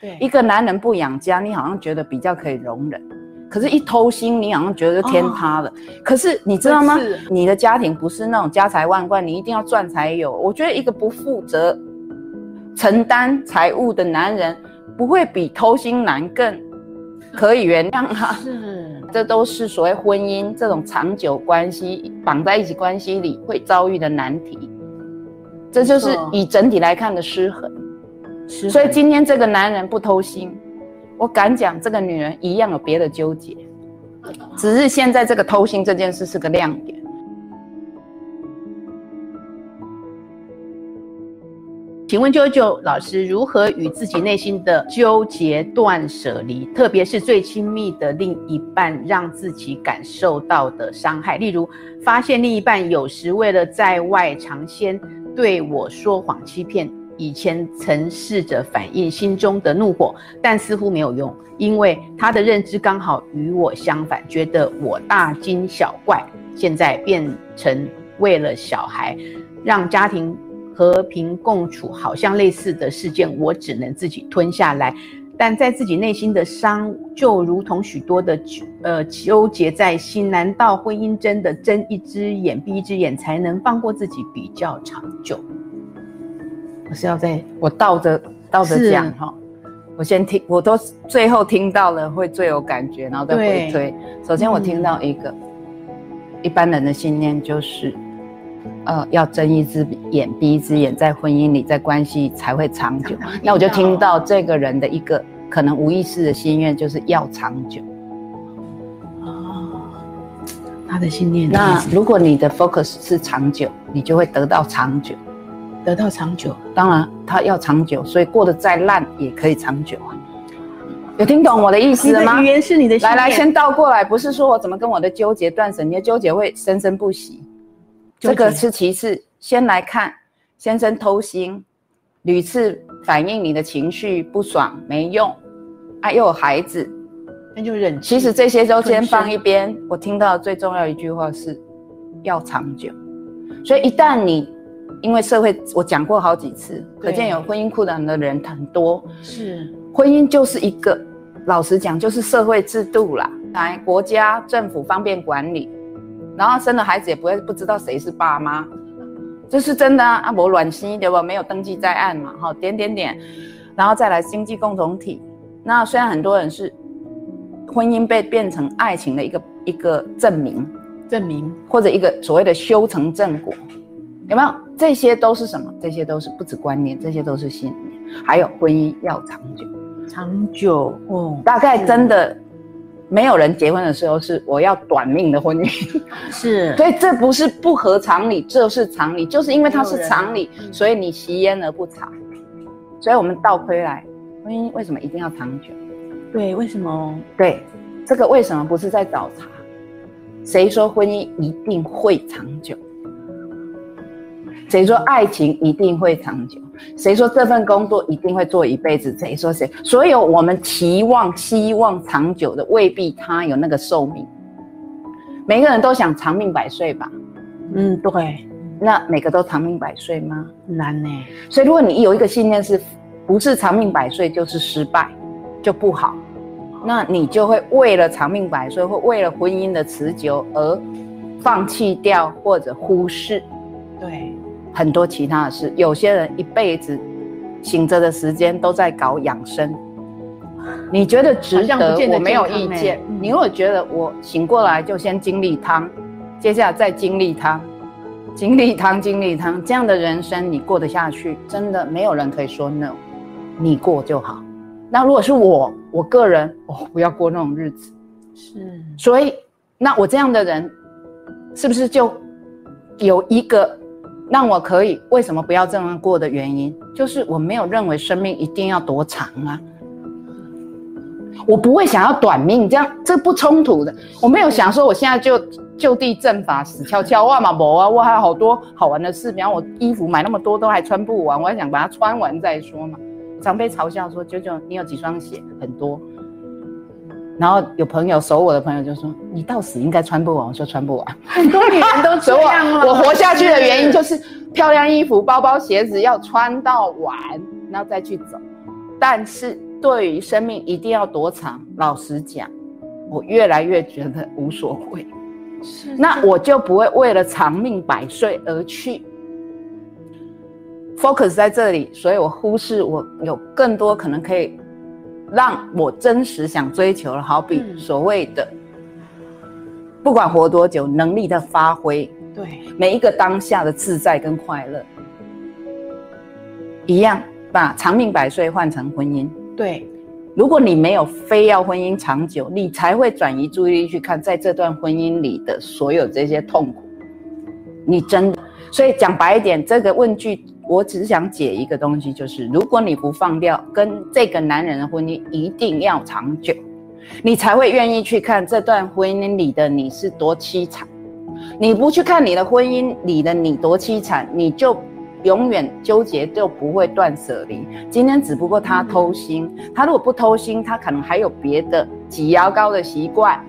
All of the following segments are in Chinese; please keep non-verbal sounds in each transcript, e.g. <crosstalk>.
对一个男人不养家，你好像觉得比较可以容忍。可是，一偷心，你好像觉得天塌了。可是你知道吗？你的家庭不是那种家财万贯，你一定要赚才有。我觉得一个不负责承担财务的男人，不会比偷心男更可以原谅啊。<laughs> 是这都是所谓婚姻这种长久关系绑在一起关系里会遭遇的难题。这就是以整体来看的失衡。所以今天这个男人不偷心，我敢讲，这个女人一样有别的纠结，只是现在这个偷心这件事是个亮点。请问啾啾老师如何与自己内心的纠结断舍离，特别是最亲密的另一半让自己感受到的伤害？例如，发现另一半有时为了在外尝鲜对我说谎欺骗，以前曾试着反映心中的怒火，但似乎没有用，因为他的认知刚好与我相反，觉得我大惊小怪，现在变成为了小孩，让家庭。和平共处，好像类似的事件，我只能自己吞下来。但在自己内心的伤，就如同许多的呃纠结在心。难道婚姻真的睁一只眼闭一只眼才能放过自己比较长久？我是要在我倒着倒着讲哈，我先听，我都最后听到了会最有感觉，然后再回对推。首先我听到一个、一般人的信念就是，呃，要睁一只眼闭一只眼，在婚姻里，在关系才会长久。<laughs> 那我就听到这个人的一个可能无意识的心愿，就是要长久。哦，他的信念，那如果你的 focus 是长久，你就会得到长久。得到长久，当然，他要长久，所以过得再烂也可以长久啊。有听懂我的意思了吗语？言是你的信来来，先倒过来，不是说我怎么跟我的纠结断舍，你的纠结会生生不息。这个是其次，先来看先生偷心，屡次反映你的情绪不爽，没用，啊，又有孩子，那就忍。其实这些都先放一边。我听到最重要一句话是，要长久。所以一旦你因为社会，我讲过好几次，可见有婚姻困难的人很多。是婚姻就是一个，老实讲，就是社会制度啦，来国家政府方便管理，然后生了孩子也不会不知道谁是爸妈，这是真的啊，啊，我卵心对吧？没有登记在案嘛，哈，点点点，然后再来经济共同体。那虽然很多人是婚姻被变成爱情的一个一个证明，证明或者一个所谓的修成正果，有没有？这些都是什么？这些都是不止观念，这些都是信念，还有婚姻要长久。长久哦，大概真的没有人结婚的时候是我要短命的婚姻，是 <laughs> 所以这不是不合常理，这是常理，就是因为它是常理所以你习焉而不察。所以我们倒推来，婚姻为什么一定要长久？对，为什么？对，这个为什么不是在找茬？谁说婚姻一定会长久？谁说爱情一定会长久？谁说这份工作一定会做一辈子？谁说谁？所有我们期望、希望长久的，未必他有那个寿命。每个人都想长命百岁吧？嗯，对，那每个都长命百岁吗？难呢。所以，如果你有一个信念是，不是长命百岁就是失败，就不好，那你就会为了长命百岁，或为了婚姻的持久而放弃掉或者忽视对，很多其他的事。有些人一辈子醒着的时间都在搞养生，你觉得值得？我没有意见。嗯你如果觉得我醒过来就先经历汤，接下来再经历汤，经历汤，经历汤，这样的人生你过得下去，真的没有人可以说 no，你过就好。那如果是我，我个人，我不要过那种日子。是所以，那我这样的人，是不是就有一个让我可以为什么不要这样过的原因？就是我没有认为生命一定要多长啊，我不会想要短命，这样这不冲突的。我没有想说我现在就就地正法死翘翘哇嘛不啊，我还有好多好玩的事，比方我衣服买那么多都还穿不完，我还想把它穿完再说嘛。常被嘲笑说：“九九，你有几双鞋？很多。”然后有朋友熟我的朋友就说：“你到死应该穿不完。”我说：“穿不完。”很多女人都这样了。我我活下去的原因就是漂亮衣服、包包、鞋子要穿到完，然后再去走。但是对于生命一定要多长，老实讲，我越来越觉得无所谓。是那我就不会为了长命百岁而去 focus 在这里，所以我忽视我有更多可能可以让我真实想追求的，好比嗯。所谓的不管活多久，能力的发挥，对，每一个当下的自在跟快乐，一样把长命百岁换成婚姻。对，如果你没有非要婚姻长久，你才会转移注意力去看在这段婚姻里的所有这些痛苦。你真的，所以讲白一点，这个问句我只想解一个东西，就是如果你不放掉跟这个男人的婚姻一定要长久，你才会愿意去看这段婚姻里的你是多凄惨。你不去看你的婚姻里的你多凄惨，你就永远纠结，就不会断舍离。今天只不过他偷心，他如果不偷心，他可能还有别的挤牙膏的习惯。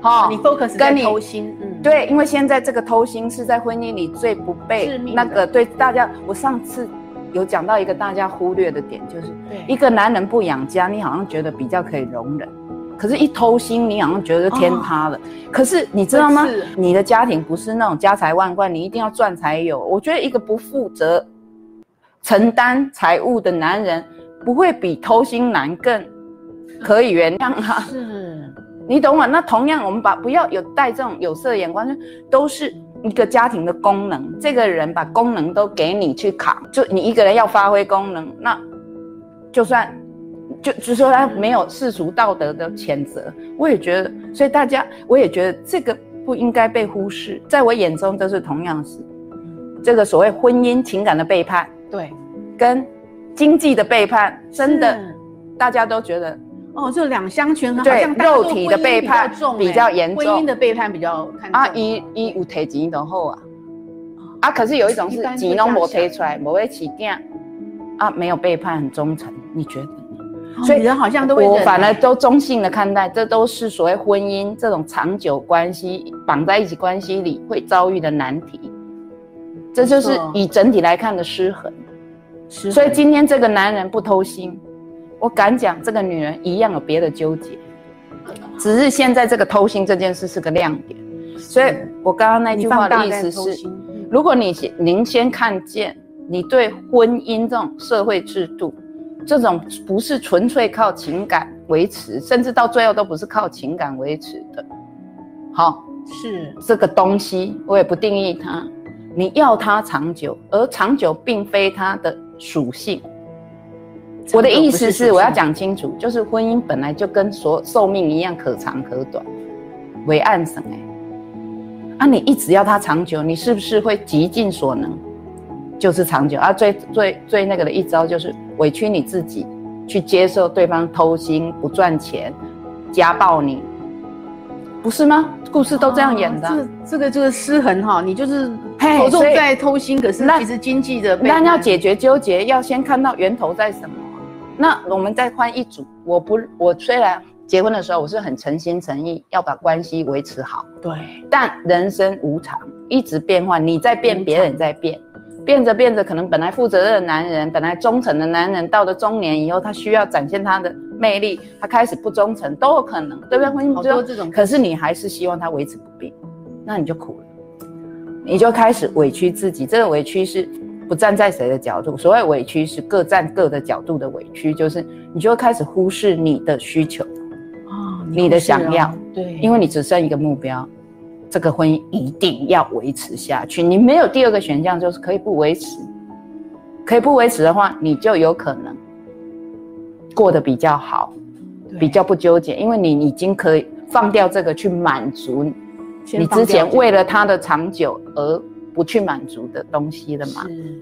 哈、你 focus 在跟你偷心，嗯，对，因为现在这个偷心是在婚姻里最不被那个对大家，我上次有讲到一个大家忽略的点，就是一个男人不养家，你好像觉得比较可以容忍。可是，一偷心，你好像觉得天塌了。可是你知道吗？你的家庭不是那种家财万贯，你一定要赚才有。我觉得一个不负责承担财务的男人，不会比偷心男更可以原谅他。是，你懂我？那同样，我们把不要有带这种有色眼光，就都是一个家庭的功能。这个人把功能都给你去扛，就你一个人要发挥功能，那就算就就说他没有世俗道德的谴责，我也觉得，所以大家我也觉得这个不应该被忽视，在我眼中都是同样是。这个所谓婚姻情感的背叛对，跟经济的背叛，真的大家都觉得哦，就两相权衡，对肉体的背叛比较严重婚姻的背叛比较看啊，重伊伊有提钱就好啊。啊，可是有一种是一般会钱拢没这样提出来，没会起囝啊，没有背叛，很忠诚，你觉得呢？哦所以人好像都会我反而都中性的看待，这都是所谓婚姻这种长久关系绑在一起关系里会遭遇的难题，这就是以整体来看的失衡。失所以今天这个男人不偷心，我敢讲，这个女人一样有别的纠结，只是现在这个偷心这件事是个亮点。所以我刚刚那句话的意思是，如果你先您先看见你对婚姻这种社会制度，这种不是纯粹靠情感维持，甚至到最后都不是靠情感维持的，好，是这个东西我也不定义它，你要它长久，而长久并非它的属性。我的意思是，我要讲清楚，就是婚姻本来就跟所寿命一样，可长可短，为暗神哎。啊，你一直要它长久，你是不是会极尽所能，就是长久？啊，最最最那个的一招就是委屈你自己，去接受对方偷心、不赚钱、家暴你，不是吗？故事都这样演的这这个这个失衡哈，你就是嘿着重在偷心，可是那其实经济的背那要解决纠结，要先看到源头在什么。那我们再换一组，我不，我虽然结婚的时候我是很诚心诚意要把关系维持好，对但人生无常，一直变换，你在变，别人在变，变着变着，可能本来负责任的男人，本来忠诚的男人，到了中年以后，他需要展现他的魅力，他开始不忠诚，都有可能，对不对？婚姻就多这种可是你还是希望他维持不变，那你就苦了，你就开始委屈自己。这个委屈是不站在谁的角度，所谓委屈是各站各的角度的委屈，就是你就会开始忽视你的需求，哦你的想要对，因为你只剩一个目标，这个婚姻一定要维持下去。你没有第二个选项，就是可以不维持。可以不维持的话，你就有可能过得比较好，比较不纠结，因为你已经可以放掉这个去满足你之前为了他的长久而不去满足的东西了嘛？是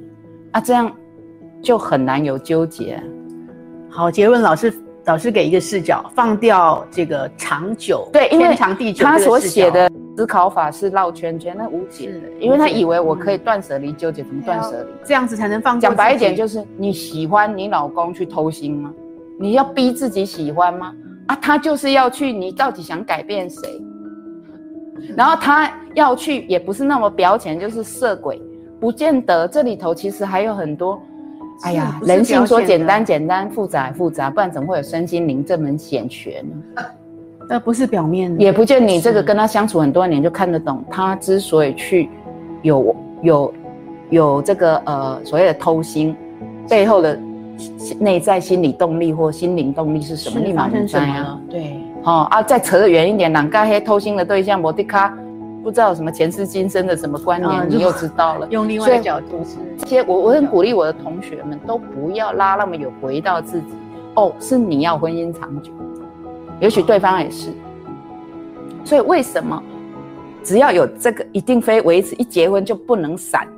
啊，这样就很难有纠结。好，结论老师老师给一个视角，放掉这个长久，对因为天长地久，他所写的思考法是绕圈圈，那无解因为他以为我可以嗯断舍离纠结，怎么断舍离？这样子才能放讲白一点，就是你喜欢你老公去偷腥吗？你要逼自己喜欢吗？啊，他就是要去，你到底想改变谁？然后他要去，也不是那么表浅，就是色鬼，不见得。这里头其实还有很多哎呀，人性说简单简单，复杂复杂，不然怎么会有身心灵这门显学呢？那不是表面的，也不见你这个跟他相处很多年就看得懂，他之所以去有有有这个呃所谓的偷心，背后的内在心理动力或心灵动力是什么？立马明白啊？了？对，哦啊，再扯得远一点，朗盖黑偷腥的对象，摩迪卡不知道什么前世今生的什么观念，啊你又知道了。用另外的角度是这些我我很鼓励我的同学们都不要拉那么有回到自己。哦，是你要婚姻长久，也许对方也是。所以为什么只要有这个，一定非维持一结婚就不能散的，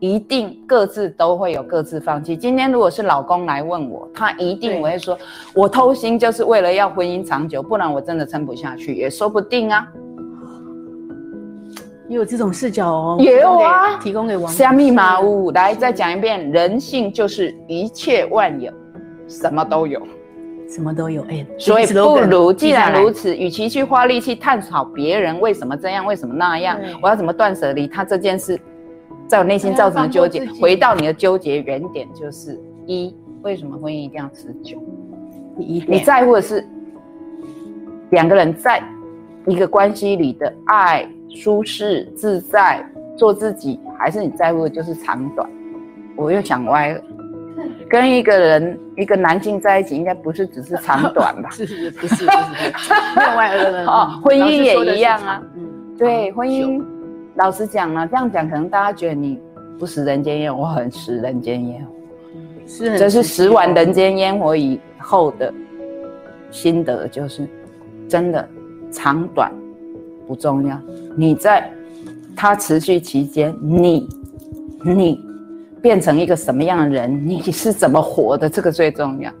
一定各自都会有各自放弃。今天如果是老公来问我，他一定我会说，我偷心就是为了要婚姻长久，不然我真的撑不下去，也说不定啊。也有这种视角哦，也有啊提供给网友虾密码屋，来再讲一遍，人性就是一切万有，什么都有。什么都有，哎，所以不如，既然如此，与其去花力气探讨别人为什么这样，为什么那样对，我要怎么断舍离，他这件事在我内心造成的纠结回到你的纠结原点，就是一，为什么婚姻一定要持久？你你在乎的是两个人在一个关系里的爱、舒适、自在，做自己，还是你在乎的就是长短？我又想歪了。跟一个人，一个男性在一起，应该不是只是长短吧？<laughs> 是是不是不是另外的哦婚姻也一样啊，嗯，对，婚姻，老实讲呢，这样讲可能大家觉得你不食人间烟火，我很食人间烟。火，是这是食完哦。人间烟火以后的心得，就是真的长短不重要，你在它持续期间，你你变成一个什么样的人，你是怎么活的，这个最重要。